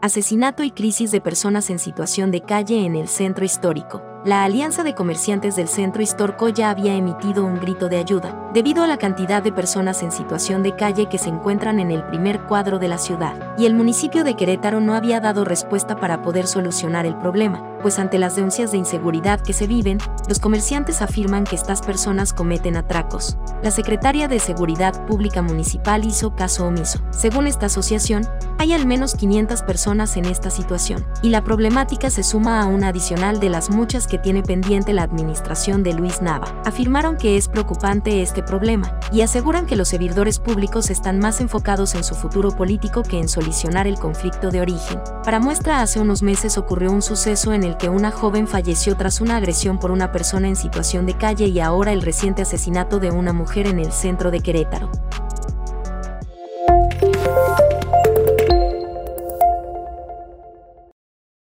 Asesinato y crisis de personas en situación de calle en el centro histórico. La Alianza de Comerciantes del Centro Histórico ya había emitido un grito de ayuda, debido a la cantidad de personas en situación de calle que se encuentran en el primer cuadro de la ciudad, y el municipio de Querétaro no había dado respuesta para poder solucionar el problema, pues ante las denuncias de inseguridad que se viven, los comerciantes afirman que estas personas cometen atracos. La secretaria de Seguridad Pública Municipal hizo caso omiso. Según esta asociación, hay al menos 500 personas en esta situación, y la problemática se suma a una adicional de las muchas que tiene pendiente la administración de Luis Nava. Afirmaron que es preocupante este problema, y aseguran que los servidores públicos están más enfocados en su futuro político que en solucionar el conflicto de origen. Para muestra, hace unos meses ocurrió un suceso en el que una joven falleció tras una agresión por una persona en situación de calle y ahora el reciente asesinato de una mujer en el centro de Querétaro.